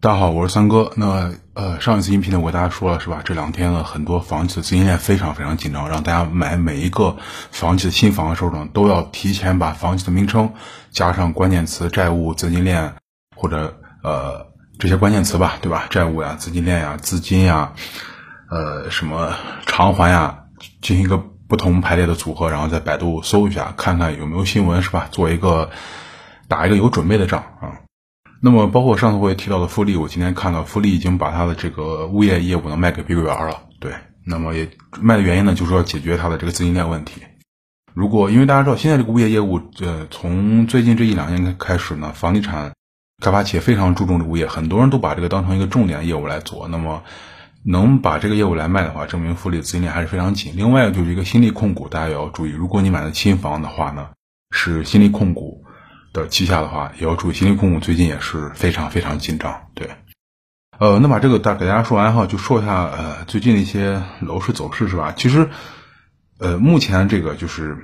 大家好，我是三哥。那呃，上一次音频呢，我给大家说了是吧？这两天呢，很多房企的资金链非常非常紧张，让大家买每一个房企的新房的时候呢，都要提前把房企的名称加上关键词债务、资金链或者呃这些关键词吧，对吧？债务呀、资金链呀、资金呀，呃什么偿还呀，进行一个不同排列的组合，然后在百度搜一下，看看有没有新闻是吧？做一个打一个有准备的仗啊。那么，包括上次我也提到的富力，我今天看到富力已经把它的这个物业业务呢卖给碧桂园了。对，那么也卖的原因呢，就是要解决它的这个资金链问题。如果因为大家知道，现在这个物业业务，呃，从最近这一两年开始呢，房地产开发企业非常注重这物业，很多人都把这个当成一个重点业务来做。那么，能把这个业务来卖的话，证明富力资金链还是非常紧。另外就是一个新力控股，大家也要注意，如果你买的新房的话呢，是新力控股。的旗下的话，也要注意，新力控股最近也是非常非常紧张。对，呃，那把这个大给大家说完哈，就说一下呃最近的一些楼市走势是吧？其实，呃，目前这个就是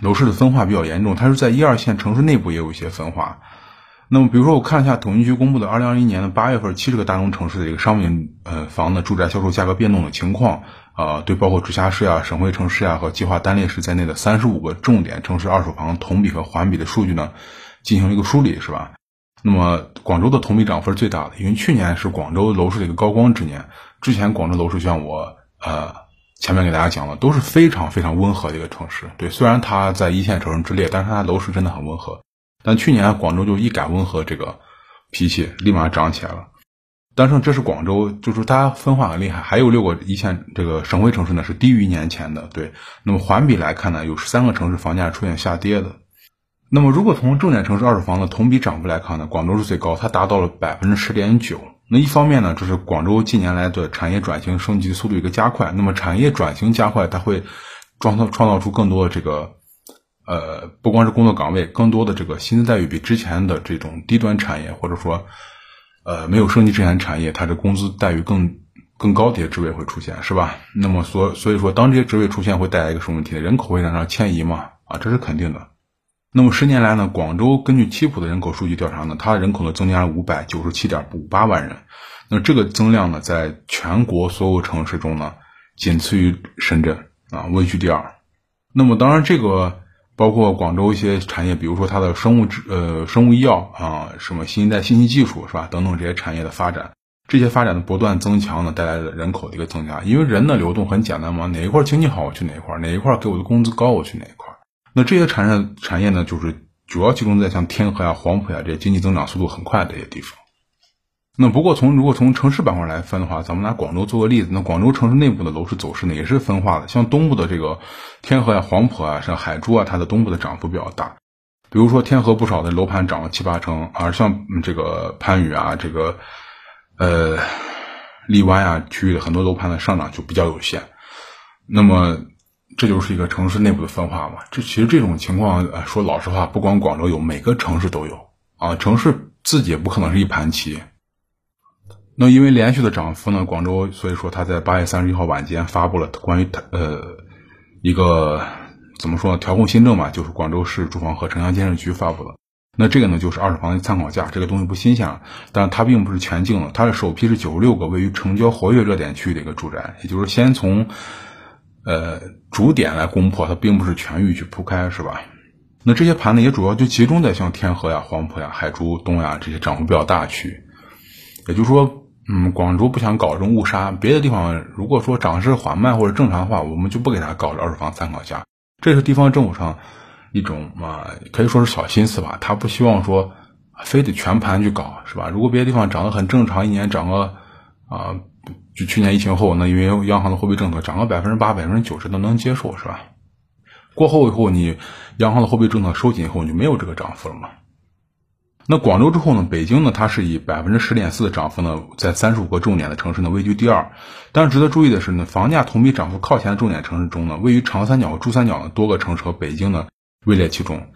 楼市的分化比较严重，它是在一二线城市内部也有一些分化。那么，比如说我看一下统计局公布的二零二一年的八月份七十个大中城市的一个商品呃房的住宅销售价格变动的情况。啊，对，包括直辖市呀、省会城市呀和计划单列市在内的三十五个重点城市二手房同比和环比的数据呢，进行了一个梳理，是吧？那么广州的同比涨幅是最大的，因为去年是广州楼市的一个高光之年。之前广州楼市像我呃前面给大家讲的，都是非常非常温和的一个城市。对，虽然它在一线城市之列，但是它楼市真的很温和。但去年广州就一改温和这个脾气，立马涨起来了。但是这是广州，就是它分化很厉害，还有六个一线这个省会城市呢是低于年前的。对，那么环比来看呢，有十三个城市房价出现下跌的。那么如果从重点城市二手房的同比涨幅来看呢，广州是最高，它达到了百分之十点九。那一方面呢，就是广州近年来的产业转型升级速度一个加快。那么产业转型加快，它会创造创造出更多的这个，呃，不光是工作岗位，更多的这个薪资待遇比之前的这种低端产业或者说。呃，没有升级之前产业，它的工资待遇更更高的一些职位会出现，是吧？那么所所以说，当这些职位出现，会带来一个什么问题呢？人口会在那迁移嘛？啊，这是肯定的。那么十年来呢，广州根据七普的人口数据调查呢，它人口呢增加了五百九十七点五八万人。那这个增量呢，在全国所有城市中呢，仅次于深圳啊，位居第二。那么当然这个。包括广州一些产业，比如说它的生物制呃生物医药啊，什么新一代信息技术是吧？等等这些产业的发展，这些发展的不断增强呢，带来的人口的一个增加。因为人的流动很简单嘛，哪一块经济好我去哪一块，哪一块给我的工资高我去哪一块。那这些产业产业呢，就是主要集中在像天河呀、黄埔呀这些经济增长速度很快的一些地方。那不过从如果从城市板块来分的话，咱们拿广州做个例子。那广州城市内部的楼市走势呢，也是分化的。像东部的这个天河呀、黄埔啊、像海珠啊，它的东部的涨幅比较大。比如说天河不少的楼盘涨了七八成，而像这个番禺啊、这个呃荔湾啊区域的很多楼盘的上涨就比较有限。那么这就是一个城市内部的分化嘛。这其实这种情况，说老实话，不光广州有，每个城市都有啊。城市自己也不可能是一盘棋。那因为连续的涨幅呢，广州所以说他在八月三十一号晚间发布了关于它呃一个怎么说呢调控新政嘛，就是广州市住房和城乡建设局发布的。那这个呢就是二手房的参考价，这个东西不新鲜了，但它并不是全境的，它的首批是九十六个位于成交活跃热点区域的一个住宅，也就是先从呃主点来攻破，它并不是全域去铺开，是吧？那这些盘呢也主要就集中在像天河呀、黄埔呀、海珠东呀这些涨幅比较大区，也就是说。嗯，广州不想搞这种误杀，别的地方如果说涨势缓慢或者正常的话，我们就不给他搞二手房参考价。这是地方政府上一种啊，可以说是小心思吧。他不希望说非得全盘去搞，是吧？如果别的地方涨得很正常，一年涨个啊，就去年疫情后，那因为央行的货币政策涨个百分之八、百分之九十都能接受，是吧？过后以后，你央行的货币政策收紧以后，你就没有这个涨幅了嘛。那广州之后呢？北京呢？它是以百分之十点四的涨幅呢，在三十五个重点的城市呢位居第二。但是值得注意的是呢，房价同比涨幅靠前的重点城市中呢，位于长三角和珠三角的多个城市和北京呢位列其中。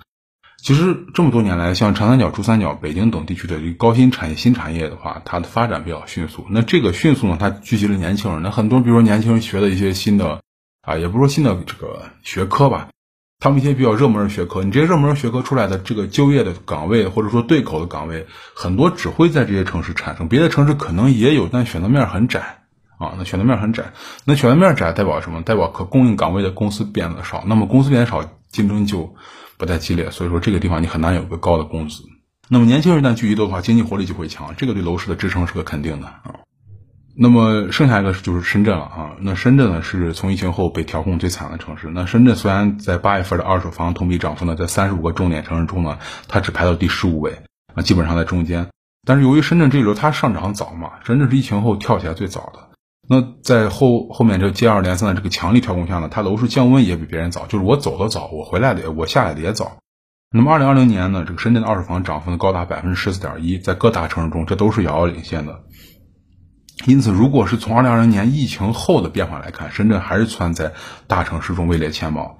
其实这么多年来，像长三角、珠三角、北京等地区的这个高新产业、新产业的话，它的发展比较迅速。那这个迅速呢，它聚集了年轻人。那很多，比如说年轻人学的一些新的啊，也不说新的这个学科吧。他们一些比较热门的学科，你这些热门学科出来的这个就业的岗位或者说对口的岗位，很多只会在这些城市产生，别的城市可能也有，但选择面很窄啊。那选择面很窄，那选择面窄代表什么？代表可供应岗位的公司变得少，那么公司变少，竞争就不太激烈，所以说这个地方你很难有个高的工资。那么年轻人一旦聚集多的话，经济活力就会强，这个对楼市的支撑是个肯定的啊。那么剩下一个就是深圳了啊，那深圳呢是从疫情后被调控最惨的城市。那深圳虽然在八月份的二手房同比涨幅呢，在三十五个重点城市中呢，它只排到第十五位，啊，基本上在中间。但是由于深圳这一轮它上涨早嘛，深圳是疫情后跳起来最早的。那在后后面这接二连三的这个强力调控下呢，它楼市降温也比别人早，就是我走的早，我回来的我下来的也早。那么二零二零年呢，这个深圳的二手房涨幅呢高达百分之十四点一，在各大城市中这都是遥遥领先的。因此，如果是从二零二零年疫情后的变化来看，深圳还是算在大城市中位列前茅。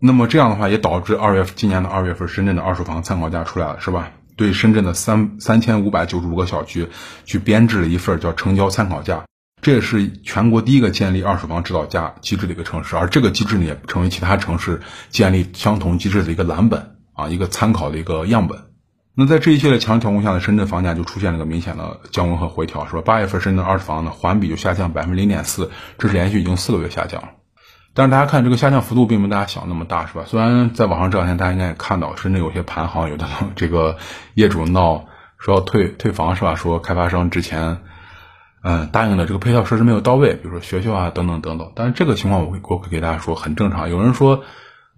那么这样的话，也导致二月今年的二月份，深圳的二手房参考价出来了，是吧？对深圳的三三千五百九十五个小区去编制了一份叫成交参考价，这也是全国第一个建立二手房指导价机制的一个城市，而这个机制呢，也成为其他城市建立相同机制的一个蓝本啊，一个参考的一个样本。那在这一系列强调控下呢深圳房价就出现了个明显的降温和回调，是吧？八月份深圳二手房呢环比就下降百分之零点四，这是连续已经四个月下降了。但是大家看这个下降幅度并没有大家想那么大，是吧？虽然在网上这两天大家应该也看到，深圳有些盘行有的这个业主闹说要退退房，是吧？说开发商之前嗯答应的这个配套设施没有到位，比如说学校啊等等等等。但是这个情况我会我会给大家说很正常。有人说，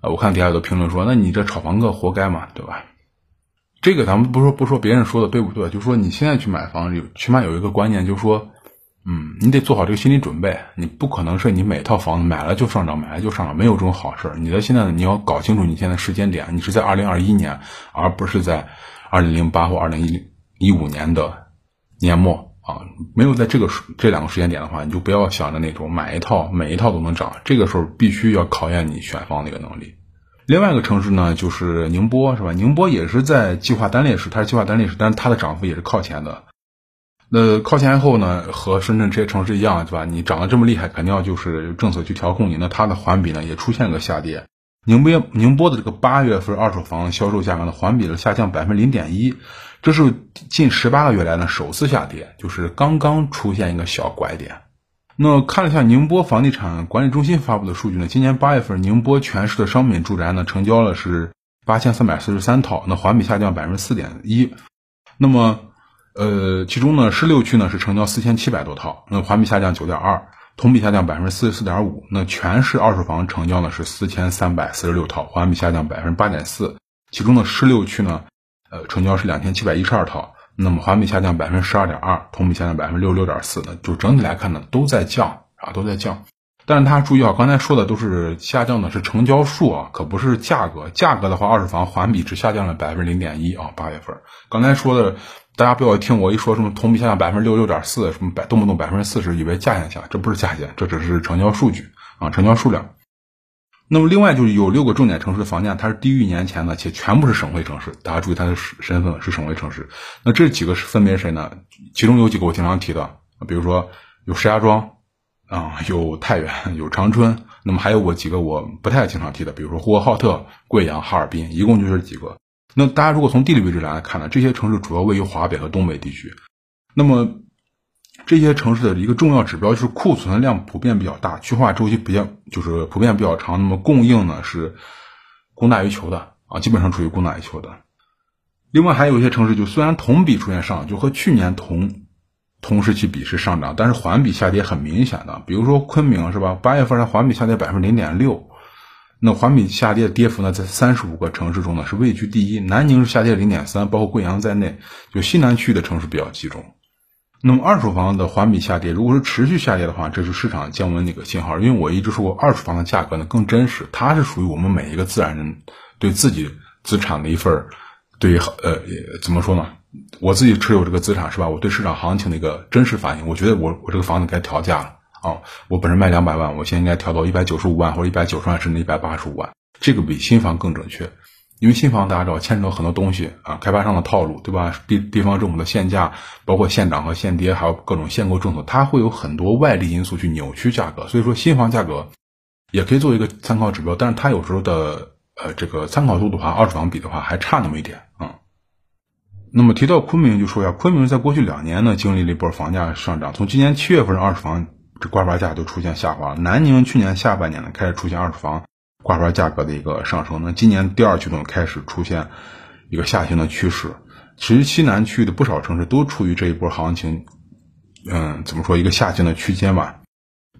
我看底下有的评论说，那你这炒房客活该嘛，对吧？这个咱们不说不说别人说的对不对，就说你现在去买房，有起码有一个观念，就是说，嗯，你得做好这个心理准备，你不可能是你每套房子买了就上涨，买了就上涨，没有这种好事。你的现在你要搞清楚你现在时间点，你是在二零二一年，而不是在二零零八或二零一一五年的年末啊，没有在这个这两个时间点的话，你就不要想着那种买一套每一套都能涨，这个时候必须要考验你选房的一个能力。另外一个城市呢，就是宁波，是吧？宁波也是在计划单列市，它是计划单列市，但是它的涨幅也是靠前的。那靠前后呢，和深圳这些城市一样，对吧？你涨得这么厉害，肯定要就是政策去调控你。那它的环比呢，也出现个下跌。宁波宁波的这个八月份二手房销售价格呢，环比的下降百分之零点一，这是近十八个月来呢首次下跌，就是刚刚出现一个小拐点。那看了一下宁波房地产管理中心发布的数据呢，今年八月份宁波全市的商品住宅呢成交了是八千三百四十三套，那环比下降百分之四点一。那么，呃，其中呢市六区呢是成交四千七百多套，那环比下降九点二，同比下降百分之四十四点五。那全市二手房成交呢是四千三百四十六套，环比下降百分之八点四。其中呢市六区呢，呃，成交是两千七百一十二套。那么环比下降百分之十二点二，同比下降百分之六六点四呢，就整体来看呢都在降啊，都在降。但是大家注意啊，刚才说的都是下降的是成交数啊，可不是价格。价格的话，二手房环比只下降了百分之零点一啊，八月份。刚才说的，大家不要听我一说什么同比下降百分之六六点四，什么百动不动百分之四十，以为价钱下，这不是价钱，这只是成交数据啊，成交数量。那么另外就是有六个重点城市的房价，它是低于一年前的，且全部是省会城市。大家注意它的身份是省会城市。那这几个是分别谁呢？其中有几个我经常提的，比如说有石家庄，啊，有太原，有长春。那么还有我几个我不太经常提的，比如说呼和浩特、贵阳、哈尔滨，一共就这几个。那大家如果从地理位置来看呢，这些城市主要位于华北和东北地区。那么这些城市的一个重要指标就是库存量普遍比较大，去化周期比较就是普遍比较长。那么供应呢是供大于求的啊，基本上处于供大于求的。另外还有一些城市就虽然同比出现上，就和去年同同时期比是上涨，但是环比下跌很明显的。比如说昆明是吧？八月份它环比下跌百分之零点六，那环比下跌的跌幅呢，在三十五个城市中呢是位居第一。南宁是下跌零点三，包括贵阳在内，就西南区的城市比较集中。那么二手房的环比下跌，如果是持续下跌的话，这是市场降温的一个信号。因为我一直说过，二手房的价格呢更真实，它是属于我们每一个自然人对自己资产的一份对呃怎么说呢？我自己持有这个资产是吧？我对市场行情的一个真实反应。我觉得我我这个房子该调价了啊！我本身卖两百万，我现在应该调到一百九十五万或者一百九十万甚至一百八十五万，这个比新房更准确。因为新房大家知道牵扯到很多东西啊，开发商的套路，对吧？地地方政府的限价，包括限涨和限跌，还有各种限购政策，它会有很多外力因素去扭曲价格。所以说新房价格也可以做一个参考指标，但是它有时候的呃这个参考度的话，二手房比的话还差那么一点啊。那么提到昆明，就说一下，昆明在过去两年呢经历了一波房价上涨，从今年七月份二手房这挂牌价就出现下滑。南宁去年下半年呢开始出现二手房挂牌价格的一个上升，那今年第二季度开始出现一个下行的趋势。其实西南区域的不少城市都处于这一波行情，嗯，怎么说一个下行的区间吧，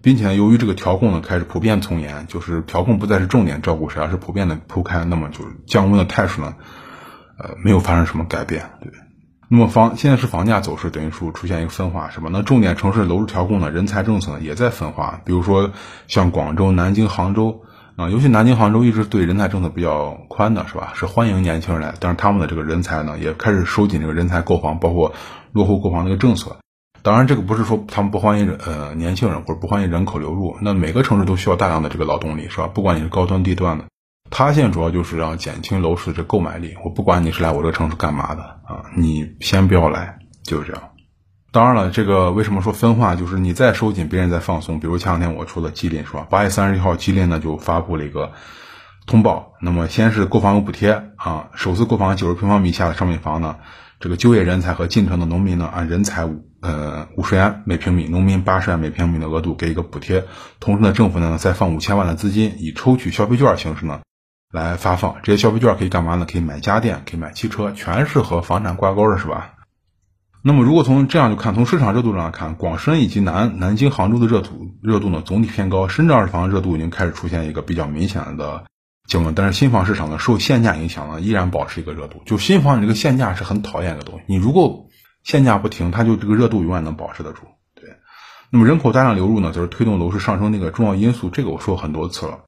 并且呢，由于这个调控呢开始普遍从严，就是调控不再是重点照顾谁，而是普遍的铺开，那么就是降温的态势呢。呃，没有发生什么改变，对。那么房现在是房价走势等于说出现一个分化，是吧？那重点城市楼市调控呢，人才政策呢也在分化。比如说像广州、南京、杭州啊，尤其南京、杭州一直对人才政策比较宽的，是吧？是欢迎年轻人来，但是他们的这个人才呢，也开始收紧这个人才购房，包括落户购房这个政策。当然，这个不是说他们不欢迎呃年轻人或者不欢迎人口流入，那每个城市都需要大量的这个劳动力，是吧？不管你是高端低端的。它现在主要就是让减轻楼市的这购买力。我不管你是来我这个城市干嘛的啊，你先不要来，就是这样。当然了，这个为什么说分化？就是你再收紧，别人在放松。比如前两天我说的吉林是吧？八月三十一号，吉林呢就发布了一个通报。那么先是购房有补贴啊，首次购房九十平方米以下的商品房呢，这个就业人才和进城的农民呢，按人才五呃五十元每平米，农民八十元每平米的额度给一个补贴。同时呢，政府呢再放五千万的资金，以抽取消费券形式呢。来发放这些消费券可以干嘛呢？可以买家电，可以买汽车，全是和房产挂钩的，是吧？那么如果从这样就看，从市场热度上看，广深以及南南京、杭州的热度热度呢总体偏高，深圳二手房热度已经开始出现一个比较明显的降温，但是新房市场呢受限价影响呢依然保持一个热度。就新房你这个限价是很讨厌的东西，你如果限价不停，它就这个热度永远能保持得住。对，那么人口大量流入呢，就是推动楼市上升那个重要因素，这个我说很多次了。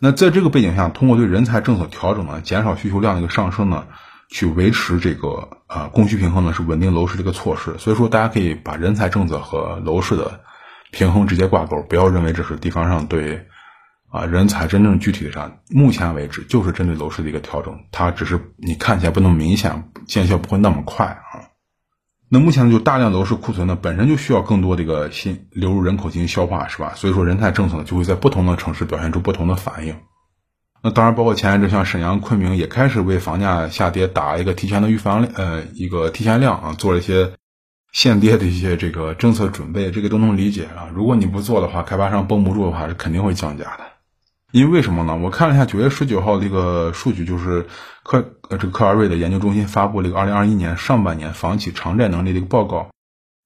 那在这个背景下，通过对人才政策调整呢，减少需求量的一个上升呢，去维持这个呃供需平衡呢，是稳定楼市的一个措施。所以说，大家可以把人才政策和楼市的平衡直接挂钩，不要认为这是地方上对啊人才真正具体的上。目前为止，就是针对楼市的一个调整，它只是你看起来不那么明显，见效不会那么快啊。那目前呢，就大量楼市库存呢，本身就需要更多这个新流入人口进行消化，是吧？所以说，人才政策呢，就会在不同的城市表现出不同的反应。那当然，包括前一阵像沈阳、昆明也开始为房价下跌打一个提前的预防呃，一个提前量啊，做了一些限跌的一些这个政策准备，这个都能理解啊。如果你不做的话，开发商绷不住的话，是肯定会降价的。因为为什么呢？我看了一下九月十九号这个数据，就是科呃这个科尔瑞的研究中心发布了一个二零二一年上半年房企偿债能力的一个报告。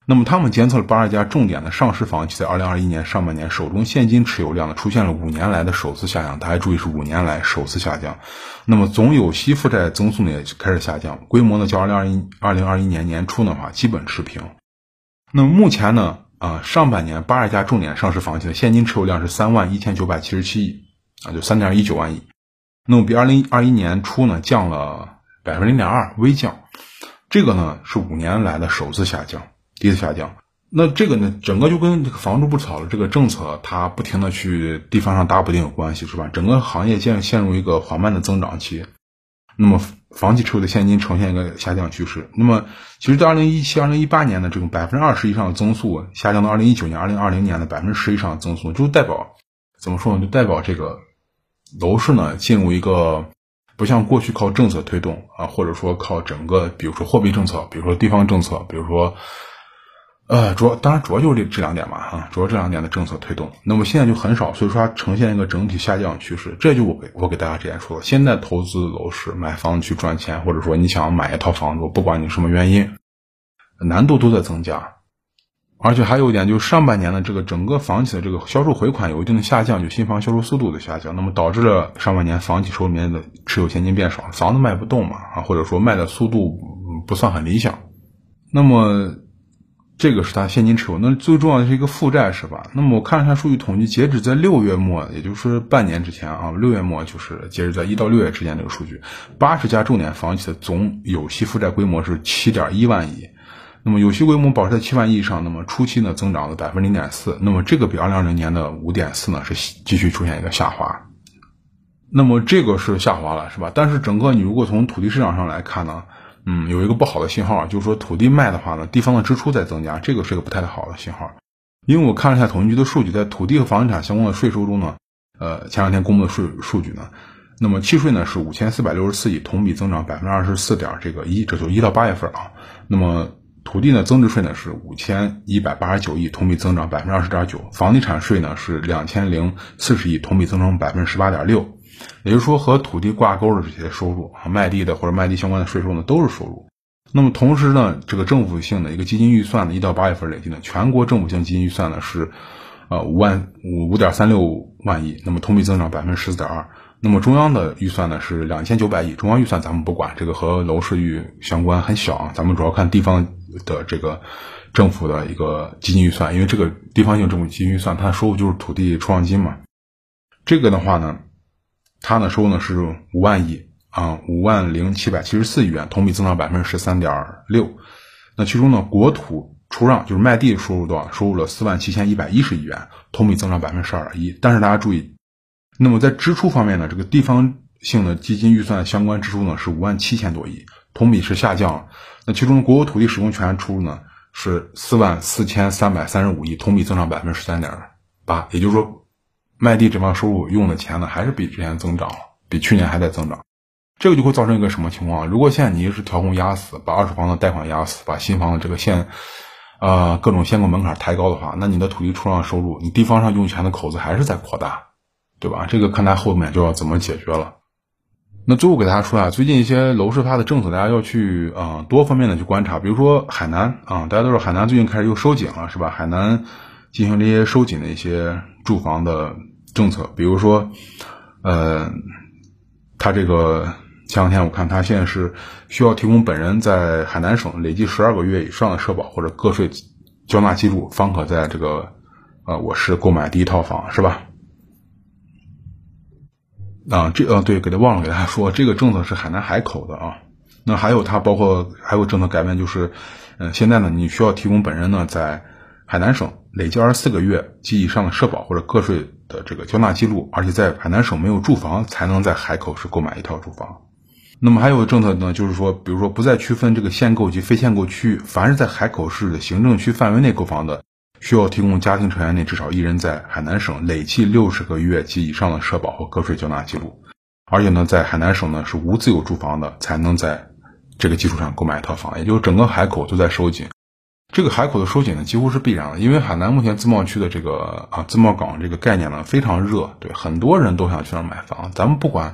那么他们监测了八十家重点的上市房企在二零二一年上半年手中现金持有量呢出现了五年来的首次下降，大家注意是五年来首次下降。那么总有息负债增速呢也开始下降，规模呢较二零二一二零二一年年初的话基本持平。那么目前呢啊上半年八十家重点上市房企的现金持有量是三万一千九百七十七亿。啊，就三点一九万亿，那么比二零二一年初呢降了百分之零点二，微降。这个呢是五年来的首次下降，第一次下降。那这个呢，整个就跟这个房住不炒的这个政策，它不停的去地方上搭补丁有关系，是吧？整个行业陷陷入一个缓慢的增长期，那么房企持有的现金呈现一个下降趋势。那么其实，在二零一七、二零一八年的这种百分之二十以上的增速，下降到二零一九年、二零二零年的百分之十以上的增速，就代表怎么说呢？就代表这个。楼市呢进入一个不像过去靠政策推动啊，或者说靠整个，比如说货币政策，比如说地方政策，比如说，呃，主要当然主要就是这这两点嘛，哈，主要这两点的政策推动。那么现在就很少，所以说它呈现一个整体下降趋势。这就我给我给大家之前说了，现在投资楼市买房去赚钱，或者说你想买一套房子，不管你什么原因，难度都在增加。而且还有一点，就是上半年的这个整个房企的这个销售回款有一定的下降，就新房销售速度的下降，那么导致了上半年房企手里面的持有现金变少，房子卖不动嘛，啊，或者说卖的速度不算很理想。那么这个是他现金持有，那最重要的是一个负债，是吧？那么我看了一下数据统计，截止在六月末，也就是半年之前啊，六月末就是截止在一到六月之间这个数据，八十家重点房企的总有息负债规模是七点一万亿。那么有息规模保持在七万亿以上，那么初期呢增长了百分之零点四，那么这个比二零二零年的五点四呢是继续出现一个下滑，那么这个是下滑了，是吧？但是整个你如果从土地市场上来看呢，嗯，有一个不好的信号，就是说土地卖的话呢，地方的支出在增加，这个是个不太好的信号，因为我看了一下统计局的数据，在土地和房地产相关的税收中呢，呃，前两天公布的税数据呢。那么契税呢是五千四百六十四亿，同比增长百分之二十四点这个一，这就一到八月份啊。那么土地呢增值税呢是五千一百八十九亿，同比增长百分之二十点九。房地产税呢是两千零四十亿，同比增长百分之十八点六。也就是说，和土地挂钩的这些收入啊，卖地的或者卖地相关的税收呢都是收入。那么同时呢，这个政府性的一个基金预算呢，一到八月份累计呢，全国政府性基金预算呢是呃五万五五点三六万亿，那么同比增长百分之十四点二。那么中央的预算呢是两千九百亿，中央预算咱们不管，这个和楼市预相关很小啊，咱们主要看地方的这个政府的一个基金预算，因为这个地方性政府基金预算它的收入就是土地出让金嘛。这个的话呢，它呢收入呢是五万亿啊，五万零七百七十四亿元，同比增长百分之十三点六。那其中呢，国土出让就是卖地收入多少？收入了四万七千一百一十亿元，同比增长百分之十二点一。但是大家注意。那么在支出方面呢，这个地方性的基金预算相关支出呢是五万七千多亿，同比是下降。那其中国有土地使用权出入呢是四万四千三百三十五亿，同比增长百分之十三点八。也就是说，卖地这方收入用的钱呢还是比之前增长了，比去年还在增长。这个就会造成一个什么情况？如果现在你是调控压死，把二手房的贷款压死，把新房的这个限，呃各种限购门槛抬高的话，那你的土地出让收入，你地方上用钱的口子还是在扩大。对吧？这个看它后面就要怎么解决了。那最后给大家说啊，最近一些楼市它的政策，大家要去啊多方面的去观察。比如说海南啊，大家都知道海南最近开始又收紧了，是吧？海南进行这些收紧的一些住房的政策，比如说，呃，他这个前两天我看他现在是需要提供本人在海南省累计十二个月以上的社保或者个税缴纳记录，方可在这个呃我市购买第一套房，是吧？啊，这呃对，给他忘了给大家说，这个政策是海南海口的啊。那还有它包括还有政策改变，就是，嗯，现在呢，你需要提供本人呢在海南省累计二十四个月及以上的社保或者个税的这个缴纳记录，而且在海南省没有住房，才能在海口市购买一套住房。那么还有政策呢，就是说，比如说不再区分这个限购及非限购区域，凡是在海口市的行政区范围内购房的。需要提供家庭成员内至少一人在海南省累计六十个月及以上的社保和个税缴纳记录，而且呢，在海南省呢是无自有住房的，才能在这个基础上购买一套房。也就是整个海口都在收紧，这个海口的收紧呢几乎是必然的，因为海南目前自贸区的这个啊自贸港这个概念呢非常热，对很多人都想去那儿买房。咱们不管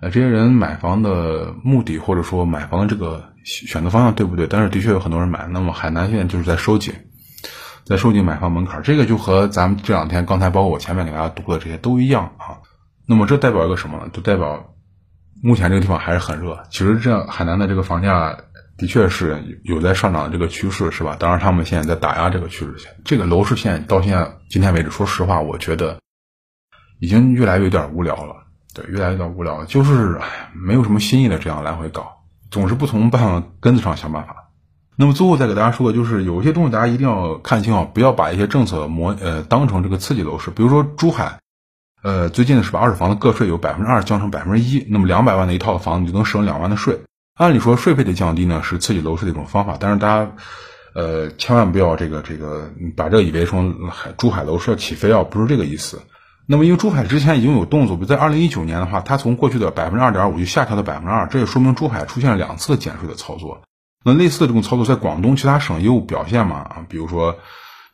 呃这些人买房的目的或者说买房的这个选择方向对不对，但是的确有很多人买。那么海南现在就是在收紧。在收紧买房门槛，这个就和咱们这两天刚才包括我前面给大家读的这些都一样啊。那么这代表一个什么呢？就代表目前这个地方还是很热。其实这海南的这个房价的确是有在上涨的这个趋势，是吧？当然他们现在在打压这个趋势线。这个楼市线到现在今天为止，说实话，我觉得已经越来越有点无聊了。对，越来越有点无聊了，就是没有什么新意的这样来回搞，总是不从办法根子上想办法。那么最后再给大家说个，就是有一些东西大家一定要看清啊，不要把一些政策模呃当成这个刺激楼市。比如说珠海，呃最近的是把二手房的个税有百分之二降成百分之一，那么两百万的一套房你就能省两万的税。按理说税费的降低呢是刺激楼市的一种方法，但是大家呃千万不要这个这个把这个以为说海珠海楼市要起飞啊，不是这个意思。那么因为珠海之前已经有动作，比如在二零一九年的话，它从过去的百分之二点五就下调到百分之二，这也说明珠海出现了两次减税的操作。那类似的这种操作，在广东其他省也有表现嘛？啊，比如说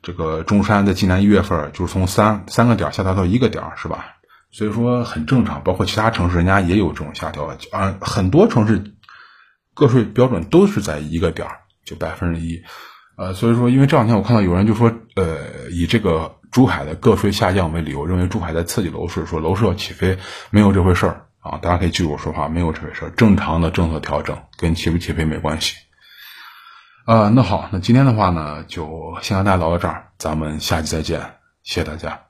这个中山在今年一月份就是从三三个点下调到一个点，是吧？所以说很正常。包括其他城市，人家也有这种下调啊。很多城市个税标准都是在一个点儿就百分之一。呃，所以说，因为这两天我看到有人就说，呃，以这个珠海的个税下降为理由，认为珠海在刺激楼市，说楼市要起飞，没有这回事儿啊！大家可以记住我说话，没有这回事儿。正常的政策调整跟起不起飞没关系。啊，那好，那今天的话呢，就先和大家聊到这儿，咱们下期再见，谢谢大家。